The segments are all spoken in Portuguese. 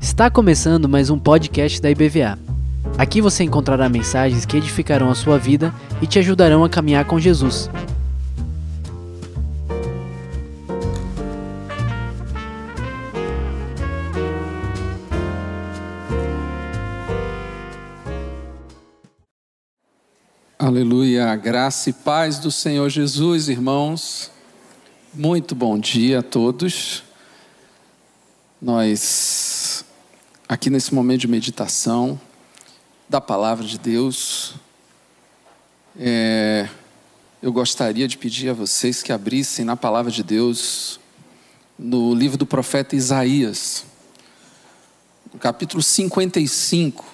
Está começando mais um podcast da IBVA. Aqui você encontrará mensagens que edificarão a sua vida e te ajudarão a caminhar com Jesus. Aleluia, graça e paz do Senhor Jesus, irmãos. Muito bom dia a todos. Nós, aqui nesse momento de meditação da palavra de Deus, é, eu gostaria de pedir a vocês que abrissem na palavra de Deus, no livro do profeta Isaías, no capítulo 55,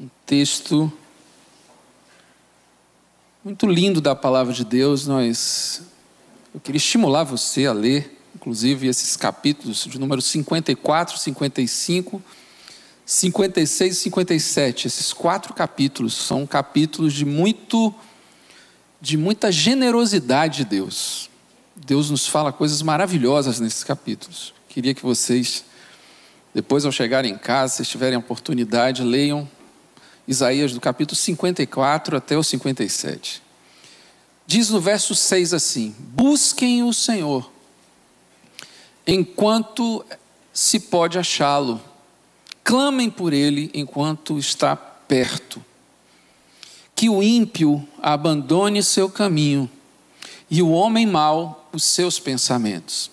um texto muito lindo da palavra de Deus. Nós, eu queria estimular você a ler, inclusive, esses capítulos de número 54, 55, 56 e 57. Esses quatro capítulos são capítulos de muito, de muita generosidade de Deus. Deus nos fala coisas maravilhosas nesses capítulos. Queria que vocês, depois ao chegarem em casa, se tiverem oportunidade, leiam Isaías do capítulo 54 até o 57. Diz no verso 6 assim: Busquem o Senhor enquanto se pode achá-lo, clamem por ele enquanto está perto. Que o ímpio abandone seu caminho e o homem mau os seus pensamentos.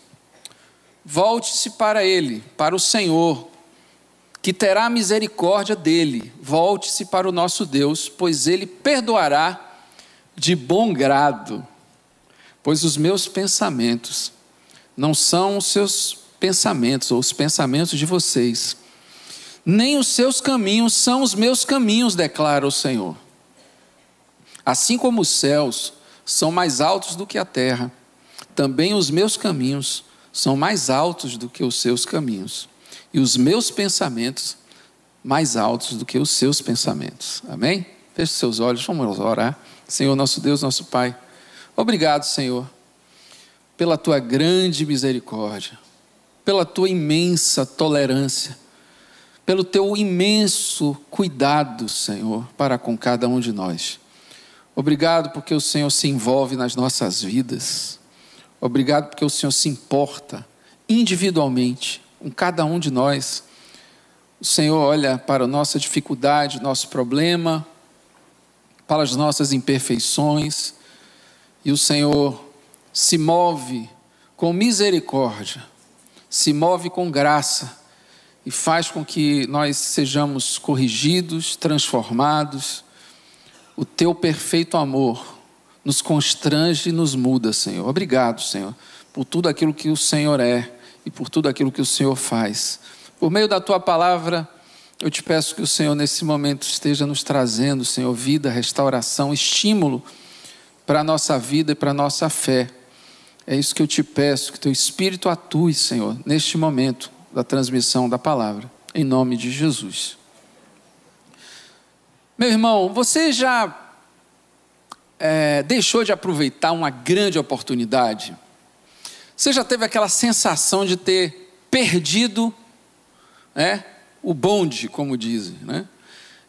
Volte-se para ele, para o Senhor, que terá misericórdia dele. Volte-se para o nosso Deus, pois ele perdoará de bom grado. Pois os meus pensamentos não são os seus pensamentos ou os pensamentos de vocês, nem os seus caminhos são os meus caminhos, declara o Senhor. Assim como os céus são mais altos do que a terra, também os meus caminhos são mais altos do que os seus caminhos e os meus pensamentos mais altos do que os seus pensamentos. Amém? Feche seus olhos, vamos orar. Senhor, nosso Deus, nosso Pai, obrigado, Senhor, pela tua grande misericórdia, pela tua imensa tolerância, pelo teu imenso cuidado, Senhor, para com cada um de nós. Obrigado porque o Senhor se envolve nas nossas vidas. Obrigado porque o Senhor se importa individualmente com cada um de nós. O Senhor olha para a nossa dificuldade, nosso problema, para as nossas imperfeições, e o Senhor se move com misericórdia, se move com graça e faz com que nós sejamos corrigidos, transformados. O teu perfeito amor nos constrange e nos muda, Senhor. Obrigado, Senhor, por tudo aquilo que o Senhor é e por tudo aquilo que o Senhor faz. Por meio da tua palavra, eu te peço que o Senhor, nesse momento, esteja nos trazendo, Senhor, vida, restauração, estímulo para a nossa vida e para a nossa fé. É isso que eu te peço, que teu Espírito atue, Senhor, neste momento da transmissão da palavra, em nome de Jesus. Meu irmão, você já é, deixou de aproveitar uma grande oportunidade? Você já teve aquela sensação de ter perdido né, o bonde, como dizem? Né?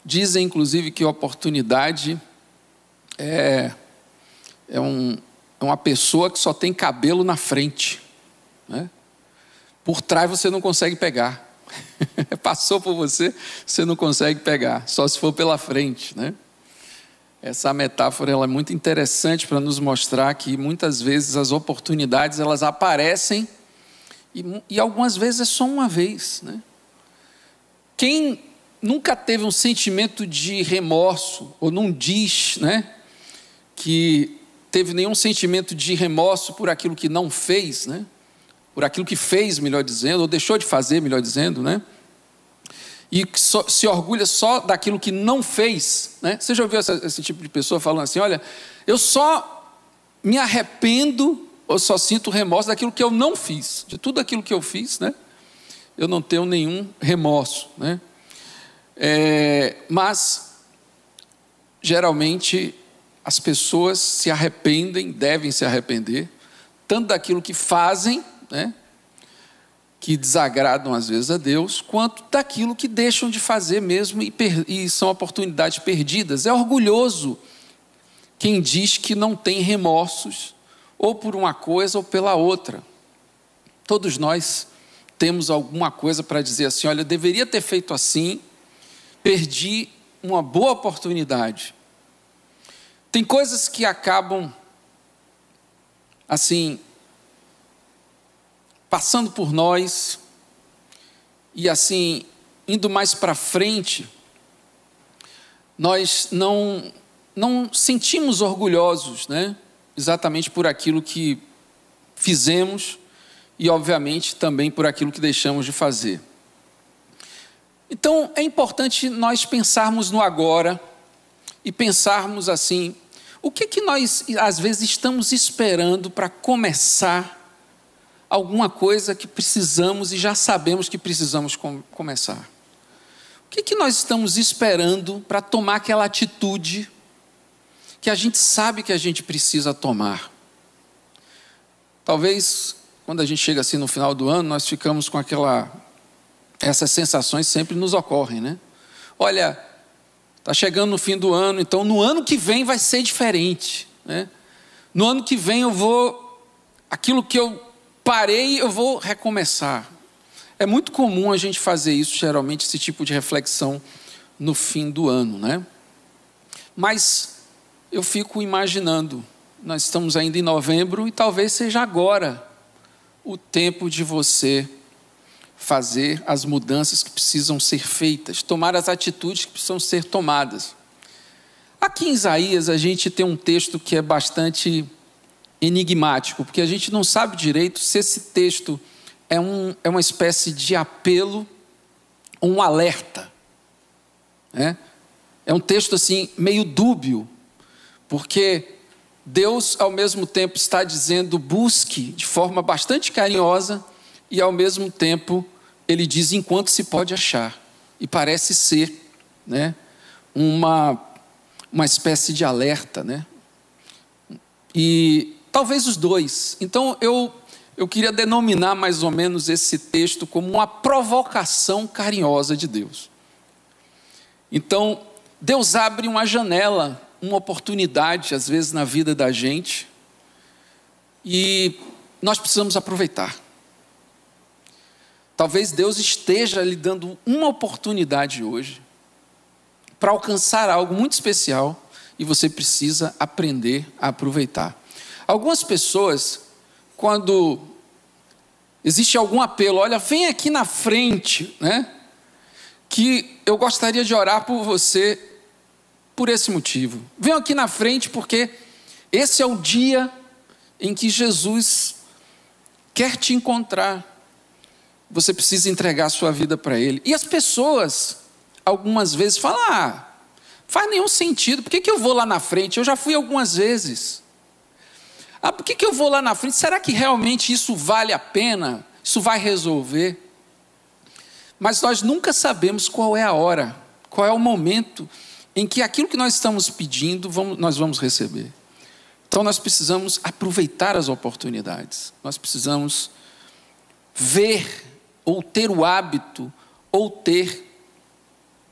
Dizem, inclusive, que oportunidade é, é, um, é uma pessoa que só tem cabelo na frente. Né? Por trás você não consegue pegar. Passou por você, você não consegue pegar, só se for pela frente. Né? Essa metáfora ela é muito interessante para nos mostrar que muitas vezes as oportunidades elas aparecem e, e algumas vezes é só uma vez. Né? Quem nunca teve um sentimento de remorso ou não diz né, que teve nenhum sentimento de remorso por aquilo que não fez, né? por aquilo que fez, melhor dizendo, ou deixou de fazer, melhor dizendo, né? e se orgulha só daquilo que não fez. Né? Você já ouviu essa, esse tipo de pessoa falando assim: olha, eu só me arrependo ou só sinto remorso daquilo que eu não fiz, de tudo aquilo que eu fiz, né? Eu não tenho nenhum remorso, né? É, mas geralmente as pessoas se arrependem, devem se arrepender tanto daquilo que fazem, né, que desagradam às vezes a Deus, quanto daquilo que deixam de fazer mesmo e, e são oportunidades perdidas. É orgulhoso quem diz que não tem remorsos, ou por uma coisa ou pela outra. Todos nós temos alguma coisa para dizer assim: olha, eu deveria ter feito assim, perdi uma boa oportunidade. Tem coisas que acabam, assim, passando por nós, e assim, indo mais para frente, nós não, não sentimos orgulhosos, né? Exatamente por aquilo que fizemos e, obviamente, também por aquilo que deixamos de fazer. Então, é importante nós pensarmos no agora e pensarmos assim: o que, que nós, às vezes, estamos esperando para começar alguma coisa que precisamos e já sabemos que precisamos com, começar? O que, que nós estamos esperando para tomar aquela atitude que a gente sabe que a gente precisa tomar? Talvez quando a gente chega assim no final do ano, nós ficamos com aquela. Essas sensações sempre nos ocorrem, né? Olha, está chegando no fim do ano, então no ano que vem vai ser diferente, né? No ano que vem eu vou. Aquilo que eu parei, eu vou recomeçar. É muito comum a gente fazer isso, geralmente, esse tipo de reflexão no fim do ano, né? Mas eu fico imaginando, nós estamos ainda em novembro e talvez seja agora o tempo de você fazer as mudanças que precisam ser feitas, tomar as atitudes que precisam ser tomadas. Aqui em Isaías a gente tem um texto que é bastante enigmático, porque a gente não sabe direito se esse texto é, um, é uma espécie de apelo, um alerta. Né? É um texto assim meio dúbio, porque Deus, ao mesmo tempo, está dizendo busque de forma bastante carinhosa, e ao mesmo tempo, ele diz enquanto se pode achar. E parece ser né, uma, uma espécie de alerta. Né? E talvez os dois. Então, eu, eu queria denominar mais ou menos esse texto como uma provocação carinhosa de Deus. Então, Deus abre uma janela uma oportunidade, às vezes, na vida da gente, e nós precisamos aproveitar. Talvez Deus esteja lhe dando uma oportunidade hoje para alcançar algo muito especial e você precisa aprender a aproveitar. Algumas pessoas, quando existe algum apelo, olha, vem aqui na frente, né? Que eu gostaria de orar por você por esse motivo. Venho aqui na frente porque esse é o dia em que Jesus quer te encontrar. Você precisa entregar sua vida para Ele. E as pessoas, algumas vezes, falam: ah, faz nenhum sentido, por que, que eu vou lá na frente? Eu já fui algumas vezes. Ah, por que, que eu vou lá na frente? Será que realmente isso vale a pena? Isso vai resolver? Mas nós nunca sabemos qual é a hora, qual é o momento em que aquilo que nós estamos pedindo, vamos, nós vamos receber. Então nós precisamos aproveitar as oportunidades, nós precisamos ver, ou ter o hábito, ou ter,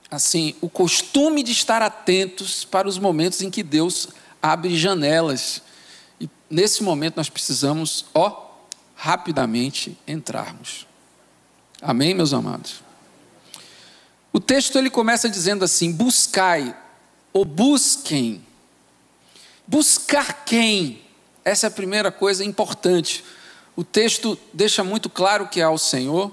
assim, o costume de estar atentos para os momentos em que Deus abre janelas. E nesse momento nós precisamos, ó, rapidamente entrarmos. Amém, meus amados? O texto ele começa dizendo assim: buscai, ou busquem. Buscar quem? Essa é a primeira coisa importante. O texto deixa muito claro que é ao Senhor.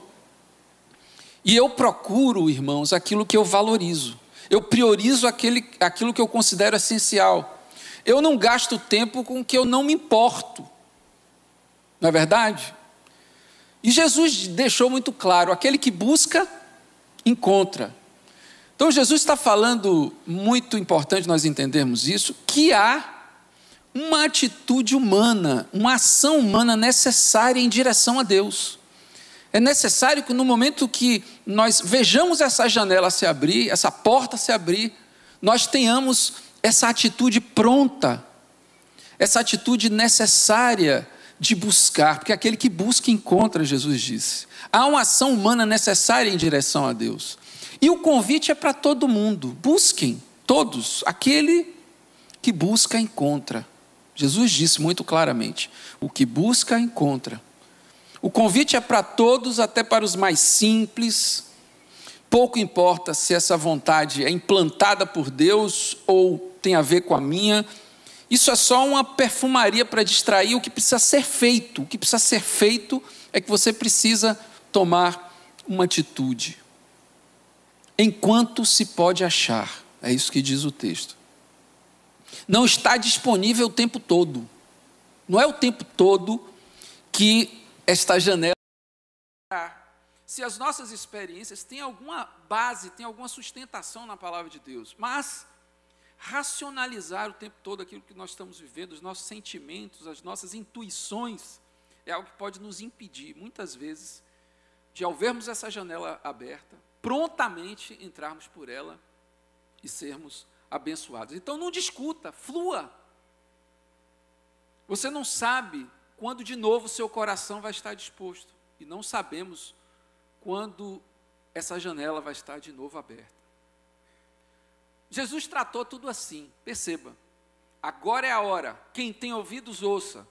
E eu procuro, irmãos, aquilo que eu valorizo. Eu priorizo aquele, aquilo que eu considero essencial. Eu não gasto tempo com o que eu não me importo. Não é verdade? E Jesus deixou muito claro: aquele que busca, encontra. Então Jesus está falando, muito importante nós entendermos isso, que há uma atitude humana, uma ação humana necessária em direção a Deus. É necessário que no momento que nós vejamos essa janela se abrir, essa porta se abrir, nós tenhamos essa atitude pronta, essa atitude necessária de buscar, porque aquele que busca encontra, Jesus disse. Há uma ação humana necessária em direção a Deus. E o convite é para todo mundo: busquem, todos. Aquele que busca, encontra. Jesus disse muito claramente: o que busca, encontra. O convite é para todos, até para os mais simples. Pouco importa se essa vontade é implantada por Deus ou tem a ver com a minha. Isso é só uma perfumaria para distrair o que precisa ser feito. O que precisa ser feito é que você precisa tomar uma atitude. Enquanto se pode achar, é isso que diz o texto. Não está disponível o tempo todo. Não é o tempo todo que esta janela. Se as nossas experiências têm alguma base, têm alguma sustentação na palavra de Deus, mas racionalizar o tempo todo aquilo que nós estamos vivendo, os nossos sentimentos, as nossas intuições, é algo que pode nos impedir, muitas vezes, de ao vermos essa janela aberta, prontamente entrarmos por ela e sermos abençoados. Então não discuta, flua. Você não sabe quando de novo seu coração vai estar disposto. E não sabemos quando essa janela vai estar de novo aberta. Jesus tratou tudo assim, perceba. Agora é a hora, quem tem ouvidos, ouça.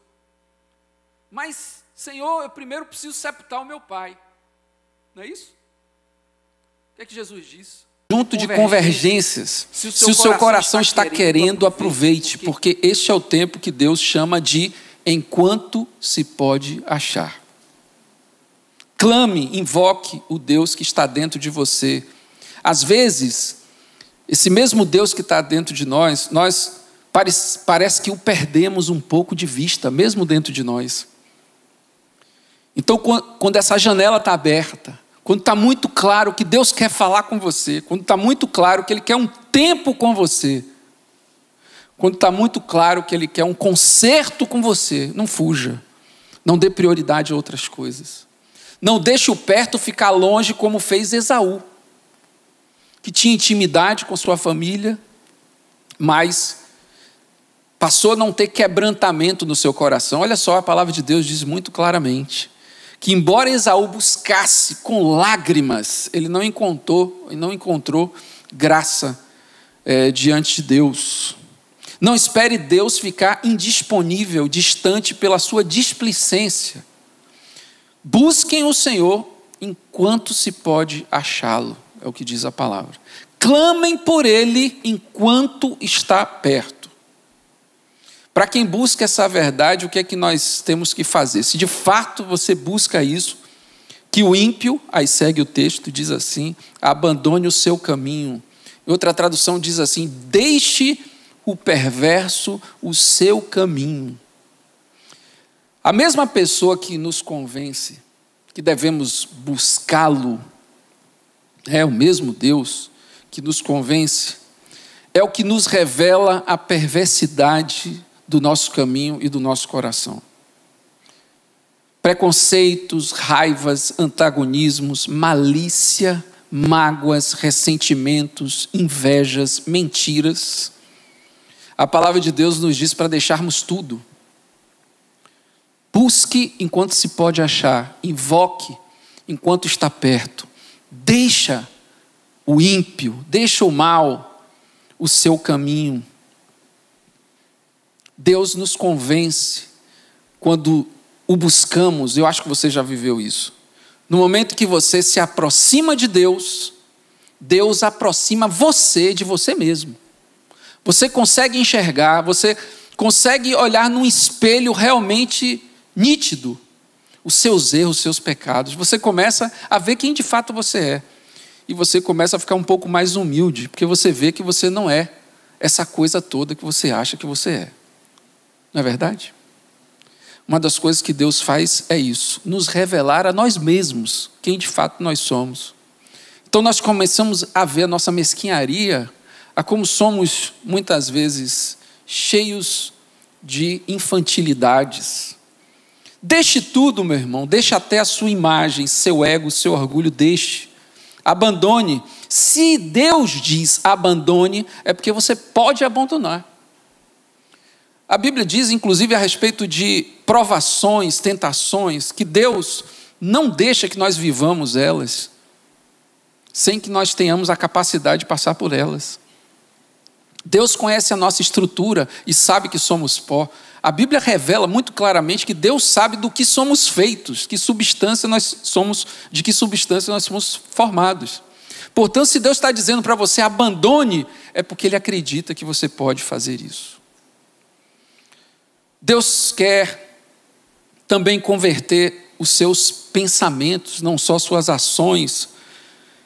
Mas, Senhor, eu primeiro preciso sepultar o meu pai. Não é isso? O que é que Jesus diz? Junto de convergências. Se o seu, se o seu coração, está, está querendo, aproveite, porque este é o tempo que Deus chama de enquanto se pode achar. Clame, invoque o Deus que está dentro de você. Às vezes, esse mesmo Deus que está dentro de nós, nós parece, parece que o perdemos um pouco de vista, mesmo dentro de nós. Então, quando essa janela está aberta, quando está muito claro que Deus quer falar com você, quando está muito claro que Ele quer um tempo com você, quando está muito claro que ele quer um conserto com você, não fuja. Não dê prioridade a outras coisas. Não deixe o perto ficar longe, como fez Esaú, que tinha intimidade com sua família, mas passou a não ter quebrantamento no seu coração. Olha só, a palavra de Deus diz muito claramente que embora Esaú buscasse com lágrimas, ele não encontrou, não encontrou graça é, diante de Deus. Não espere Deus ficar indisponível, distante pela sua displicência. Busquem o Senhor enquanto se pode achá-lo, é o que diz a palavra. Clamem por Ele enquanto está perto. Para quem busca essa verdade, o que é que nós temos que fazer? Se de fato você busca isso, que o ímpio, aí segue o texto, diz assim: abandone o seu caminho. Outra tradução diz assim: deixe o perverso o seu caminho. A mesma pessoa que nos convence que devemos buscá-lo, é o mesmo Deus que nos convence, é o que nos revela a perversidade do nosso caminho e do nosso coração. Preconceitos, raivas, antagonismos, malícia, mágoas, ressentimentos, invejas, mentiras a palavra de Deus nos diz para deixarmos tudo. Busque enquanto se pode achar, invoque enquanto está perto. Deixa o ímpio, deixa o mal o seu caminho. Deus nos convence quando o buscamos, eu acho que você já viveu isso. No momento que você se aproxima de Deus, Deus aproxima você de você mesmo. Você consegue enxergar, você consegue olhar num espelho realmente nítido os seus erros, os seus pecados. Você começa a ver quem de fato você é. E você começa a ficar um pouco mais humilde, porque você vê que você não é essa coisa toda que você acha que você é. Não é verdade? Uma das coisas que Deus faz é isso, nos revelar a nós mesmos quem de fato nós somos. Então nós começamos a ver a nossa mesquinharia a como somos muitas vezes cheios de infantilidades. Deixe tudo, meu irmão, deixe até a sua imagem, seu ego, seu orgulho, deixe. Abandone. Se Deus diz abandone, é porque você pode abandonar. A Bíblia diz, inclusive, a respeito de provações, tentações, que Deus não deixa que nós vivamos elas, sem que nós tenhamos a capacidade de passar por elas. Deus conhece a nossa estrutura e sabe que somos pó. A Bíblia revela muito claramente que Deus sabe do que somos feitos, que substância nós somos, de que substância nós somos formados. Portanto, se Deus está dizendo para você abandone, é porque Ele acredita que você pode fazer isso. Deus quer também converter os seus pensamentos, não só suas ações,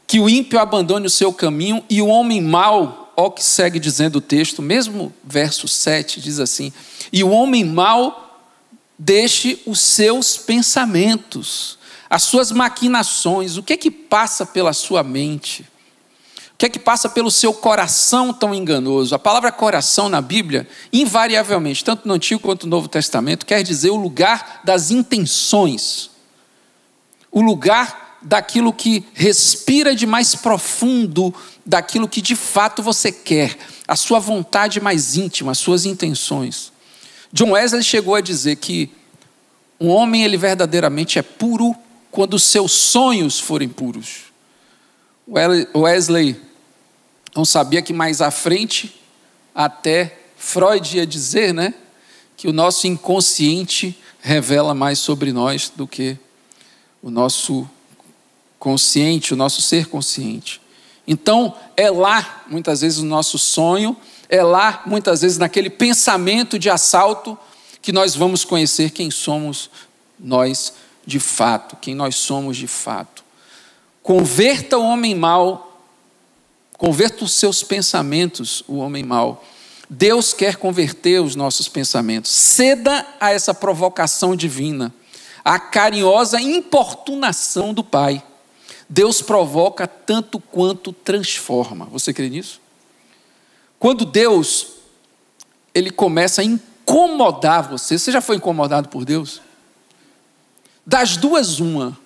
que o ímpio abandone o seu caminho e o homem mau, ó que segue dizendo o texto, mesmo verso 7 diz assim: e o homem mau deixe os seus pensamentos, as suas maquinações, o que é que passa pela sua mente? O que é que passa pelo seu coração tão enganoso? A palavra coração na Bíblia, invariavelmente, tanto no Antigo quanto no Novo Testamento, quer dizer o lugar das intenções, o lugar daquilo que respira de mais profundo, daquilo que de fato você quer, a sua vontade mais íntima, as suas intenções. John Wesley chegou a dizer que um homem ele verdadeiramente é puro quando seus sonhos forem puros. Wesley não sabia que mais à frente, até Freud ia dizer, né, que o nosso inconsciente revela mais sobre nós do que o nosso consciente, o nosso ser consciente. Então, é lá, muitas vezes, o nosso sonho, é lá, muitas vezes, naquele pensamento de assalto, que nós vamos conhecer quem somos nós de fato, quem nós somos de fato. Converta o homem mau, converta os seus pensamentos, o homem mau. Deus quer converter os nossos pensamentos. Ceda a essa provocação divina, a carinhosa importunação do Pai. Deus provoca tanto quanto transforma. Você crê nisso? Quando Deus ele começa a incomodar você, você já foi incomodado por Deus? Das duas, uma.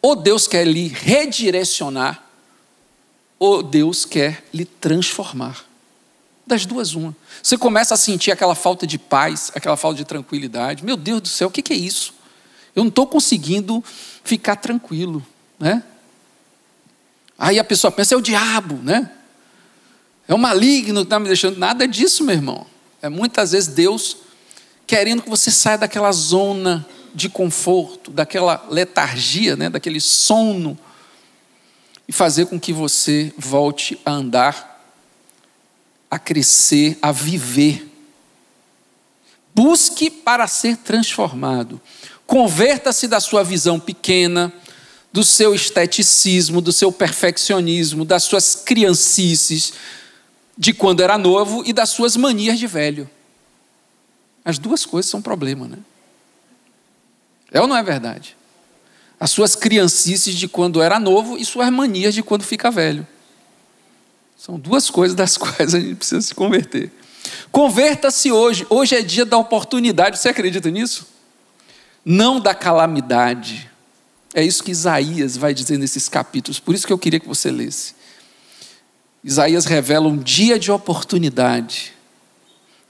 Ou Deus quer lhe redirecionar, ou Deus quer lhe transformar. Das duas, uma. Você começa a sentir aquela falta de paz, aquela falta de tranquilidade. Meu Deus do céu, o que é isso? Eu não estou conseguindo ficar tranquilo, né? Aí a pessoa pensa, é o diabo, né? É o maligno que está me deixando. Nada disso, meu irmão. É muitas vezes Deus querendo que você saia daquela zona de conforto, daquela letargia, né, daquele sono, e fazer com que você volte a andar, a crescer, a viver. Busque para ser transformado. Converta-se da sua visão pequena, do seu esteticismo, do seu perfeccionismo, das suas criancices de quando era novo e das suas manias de velho. As duas coisas são problema, né? É ou não é verdade? As suas criancices de quando era novo e suas manias de quando fica velho. São duas coisas das quais a gente precisa se converter. Converta-se hoje. Hoje é dia da oportunidade. Você acredita nisso? Não da calamidade. É isso que Isaías vai dizer nesses capítulos. Por isso que eu queria que você lesse. Isaías revela um dia de oportunidade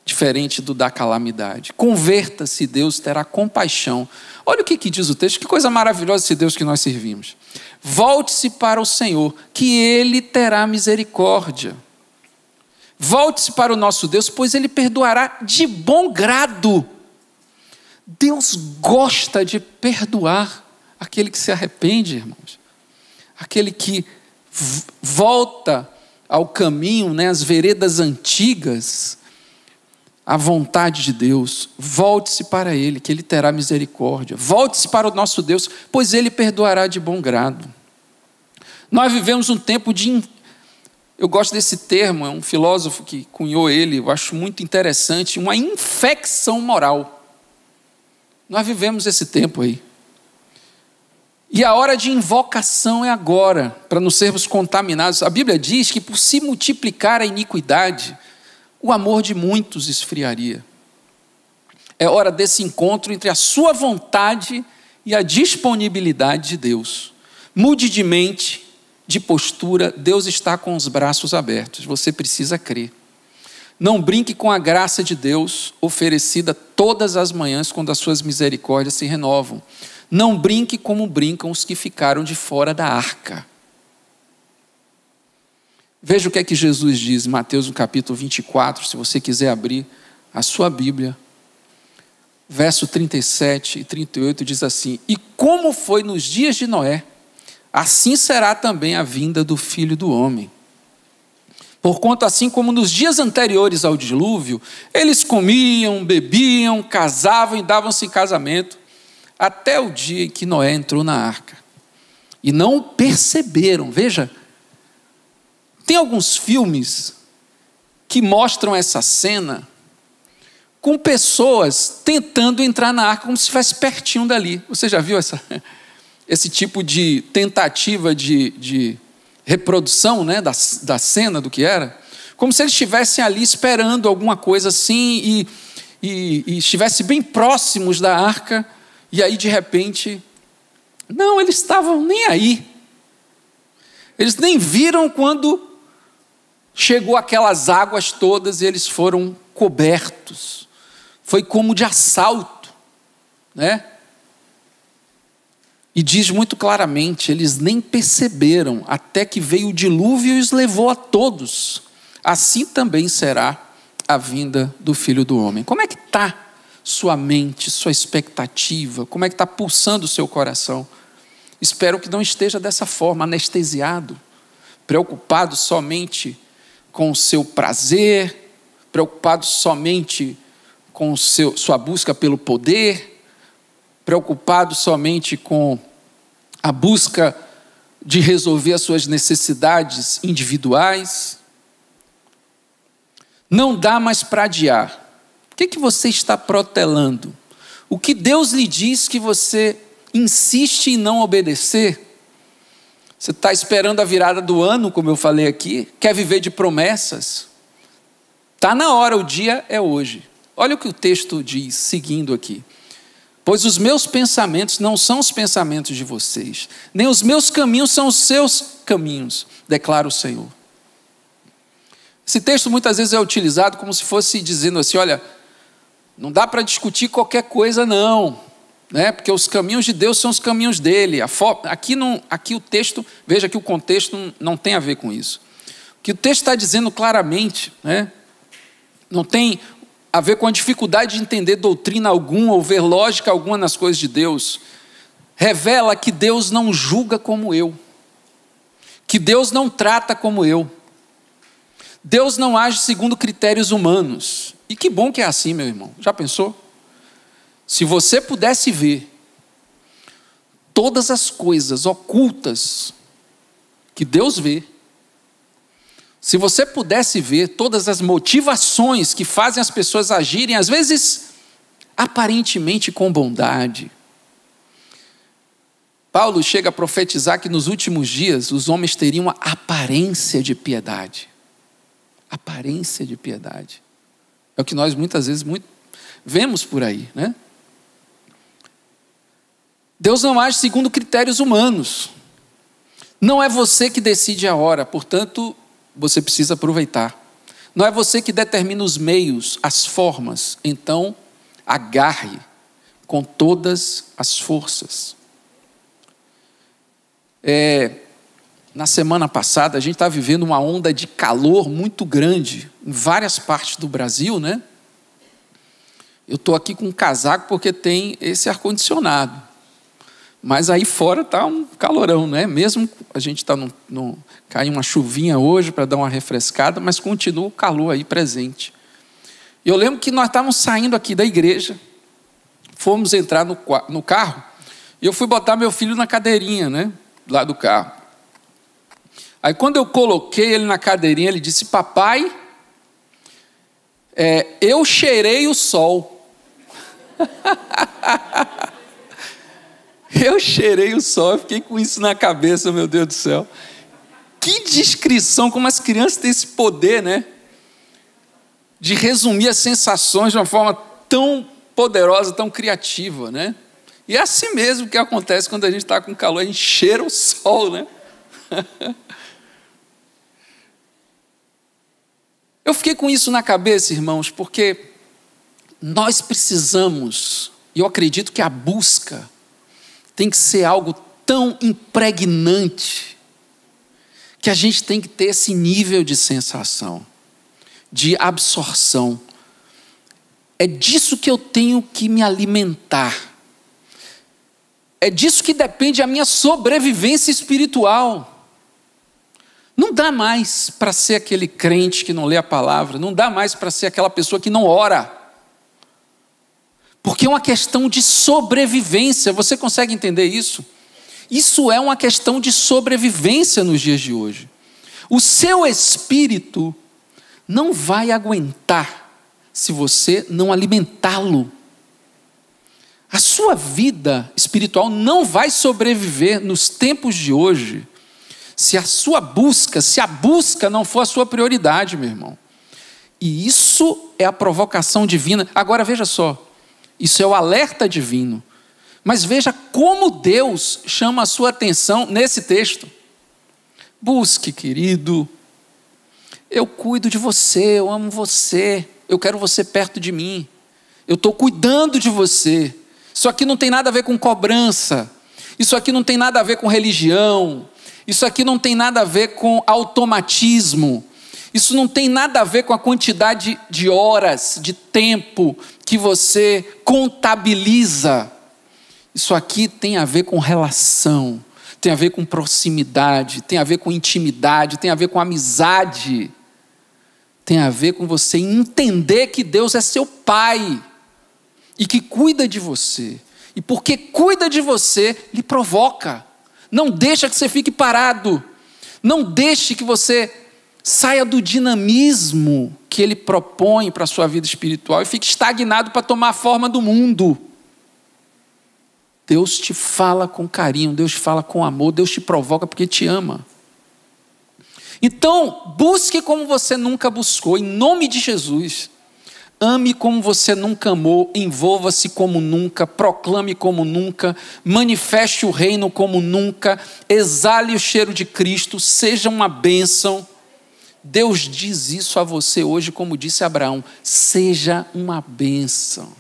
diferente do da calamidade. Converta-se, Deus terá compaixão. Olha o que, que diz o texto, que coisa maravilhosa esse Deus que nós servimos. Volte-se para o Senhor, que Ele terá misericórdia. Volte-se para o nosso Deus, pois Ele perdoará de bom grado. Deus gosta de perdoar aquele que se arrepende, irmãos. Aquele que volta ao caminho, né, às veredas antigas, a vontade de Deus, volte-se para Ele, que Ele terá misericórdia. Volte-se para o nosso Deus, pois Ele perdoará de bom grado. Nós vivemos um tempo de. Eu gosto desse termo, é um filósofo que cunhou ele, eu acho muito interessante, uma infecção moral. Nós vivemos esse tempo aí. E a hora de invocação é agora, para não sermos contaminados. A Bíblia diz que por se multiplicar a iniquidade, o amor de muitos esfriaria. É hora desse encontro entre a sua vontade e a disponibilidade de Deus. Mude de mente, de postura, Deus está com os braços abertos, você precisa crer. Não brinque com a graça de Deus oferecida todas as manhãs quando as suas misericórdias se renovam. Não brinque como brincam os que ficaram de fora da arca. Veja o que é que Jesus diz em Mateus no capítulo 24, se você quiser abrir a sua Bíblia. Verso 37 e 38 diz assim: E como foi nos dias de Noé, assim será também a vinda do filho do homem. Porquanto, assim como nos dias anteriores ao dilúvio, eles comiam, bebiam, casavam e davam-se em casamento, até o dia em que Noé entrou na arca. E não perceberam, veja, tem alguns filmes que mostram essa cena com pessoas tentando entrar na arca como se estivesse pertinho dali. Você já viu essa, esse tipo de tentativa de, de reprodução né, da, da cena do que era? Como se eles estivessem ali esperando alguma coisa assim e, e, e estivessem bem próximos da arca, e aí de repente. Não, eles estavam nem aí. Eles nem viram quando chegou aquelas águas todas e eles foram cobertos. Foi como de assalto, né? E diz muito claramente: eles nem perceberam até que veio o dilúvio e os levou a todos. Assim também será a vinda do Filho do Homem. Como é que está sua mente, sua expectativa? Como é que está pulsando o seu coração? Espero que não esteja dessa forma, anestesiado, preocupado somente com o seu prazer, preocupado somente com seu, sua busca pelo poder, preocupado somente com a busca de resolver as suas necessidades individuais. Não dá mais para adiar. Que, que você está protelando? O que Deus lhe diz que você insiste em não obedecer? Você está esperando a virada do ano, como eu falei aqui? Quer viver de promessas? Está na hora, o dia é hoje. Olha o que o texto diz, seguindo aqui. Pois os meus pensamentos não são os pensamentos de vocês, nem os meus caminhos são os seus caminhos, declara o Senhor. Esse texto muitas vezes é utilizado como se fosse dizendo assim: olha, não dá para discutir qualquer coisa, não né? porque os caminhos de Deus são os caminhos dele. Aqui, não, aqui o texto, veja que o contexto não, tem a ver com isso. O que o texto está dizendo claramente, né? não tem a ver com a dificuldade de entender doutrina alguma ou ver lógica alguma nas coisas de Deus. Revela que Deus não julga como eu, que Deus não trata como eu. Deus não age segundo critérios humanos. E que bom que é assim, meu irmão. Já pensou? Se você pudesse ver todas as coisas ocultas que Deus vê, se você pudesse ver todas as motivações que fazem as pessoas agirem, às vezes aparentemente com bondade. Paulo chega a profetizar que nos últimos dias os homens teriam a aparência de piedade. Aparência de piedade. É o que nós muitas vezes muito vemos por aí, né? Deus não age segundo critérios humanos. Não é você que decide a hora, portanto, você precisa aproveitar. Não é você que determina os meios, as formas, então agarre com todas as forças. É, na semana passada, a gente está vivendo uma onda de calor muito grande em várias partes do Brasil, né? Eu estou aqui com um casaco porque tem esse ar-condicionado. Mas aí fora está um calorão, né? Mesmo a gente está no, no caiu uma chuvinha hoje para dar uma refrescada, mas continua o calor aí presente. Eu lembro que nós estávamos saindo aqui da igreja, fomos entrar no, no carro e eu fui botar meu filho na cadeirinha, né? Lá do carro. Aí quando eu coloquei ele na cadeirinha, ele disse: Papai, é, eu cheirei o sol. Eu cheirei o sol, eu fiquei com isso na cabeça, meu Deus do céu. Que descrição, como as crianças têm esse poder, né? De resumir as sensações de uma forma tão poderosa, tão criativa, né? E é assim mesmo que acontece quando a gente está com calor, a gente cheira o sol, né? Eu fiquei com isso na cabeça, irmãos, porque nós precisamos, e eu acredito que a busca tem que ser algo tão impregnante que a gente tem que ter esse nível de sensação, de absorção. É disso que eu tenho que me alimentar. É disso que depende a minha sobrevivência espiritual. Não dá mais para ser aquele crente que não lê a palavra, não dá mais para ser aquela pessoa que não ora. Porque é uma questão de sobrevivência, você consegue entender isso? Isso é uma questão de sobrevivência nos dias de hoje. O seu espírito não vai aguentar se você não alimentá-lo. A sua vida espiritual não vai sobreviver nos tempos de hoje se a sua busca, se a busca não for a sua prioridade, meu irmão. E isso é a provocação divina. Agora veja só, isso é o alerta divino. Mas veja como Deus chama a sua atenção nesse texto. Busque, querido. Eu cuido de você, eu amo você, eu quero você perto de mim. Eu estou cuidando de você. Isso aqui não tem nada a ver com cobrança. Isso aqui não tem nada a ver com religião. Isso aqui não tem nada a ver com automatismo. Isso não tem nada a ver com a quantidade de horas, de tempo que você contabiliza. Isso aqui tem a ver com relação, tem a ver com proximidade, tem a ver com intimidade, tem a ver com amizade. Tem a ver com você entender que Deus é seu pai e que cuida de você. E porque cuida de você, lhe provoca. Não deixa que você fique parado. Não deixe que você saia do dinamismo que ele propõe para a sua vida espiritual e fique estagnado para tomar a forma do mundo. Deus te fala com carinho, Deus te fala com amor, Deus te provoca porque te ama. Então, busque como você nunca buscou, em nome de Jesus. Ame como você nunca amou, envolva-se como nunca, proclame como nunca, manifeste o reino como nunca, exale o cheiro de Cristo, seja uma bênção. Deus diz isso a você hoje, como disse Abraão: seja uma bênção.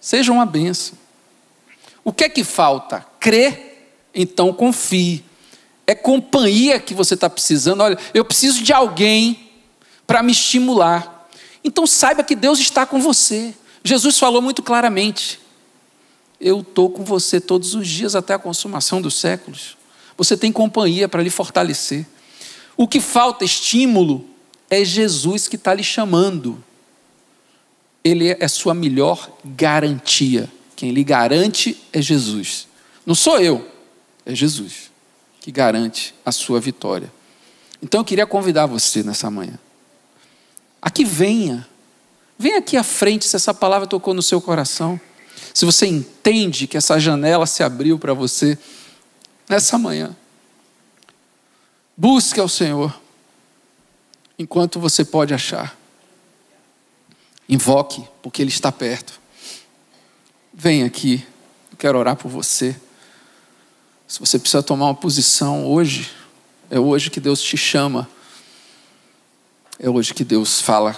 Seja uma bênção. O que é que falta? Crer, então confie. É companhia que você está precisando. Olha, eu preciso de alguém para me estimular. Então saiba que Deus está com você. Jesus falou muito claramente: Eu estou com você todos os dias até a consumação dos séculos. Você tem companhia para lhe fortalecer. O que falta estímulo é Jesus que está lhe chamando. Ele é sua melhor garantia. Quem lhe garante é Jesus. Não sou eu, é Jesus que garante a sua vitória. Então eu queria convidar você nessa manhã Aqui venha. Venha aqui à frente se essa palavra tocou no seu coração. Se você entende que essa janela se abriu para você nessa manhã. Busque ao Senhor enquanto você pode achar. Invoque, porque Ele está perto. Venha aqui, eu quero orar por você. Se você precisa tomar uma posição hoje, é hoje que Deus te chama é hoje que Deus fala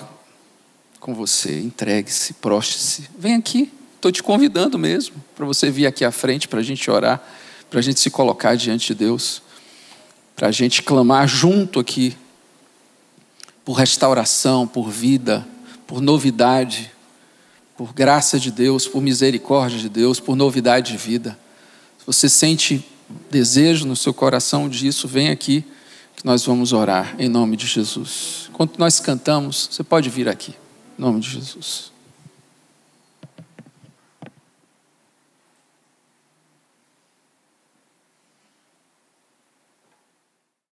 com você. Entregue-se, proste-se. Vem aqui, estou te convidando mesmo para você vir aqui à frente para a gente orar, para a gente se colocar diante de Deus, para a gente clamar junto aqui por restauração, por vida, por novidade, por graça de Deus, por misericórdia de Deus, por novidade de vida. Se você sente desejo no seu coração disso, vem aqui nós vamos orar em nome de Jesus. Enquanto nós cantamos, você pode vir aqui, em nome de Jesus.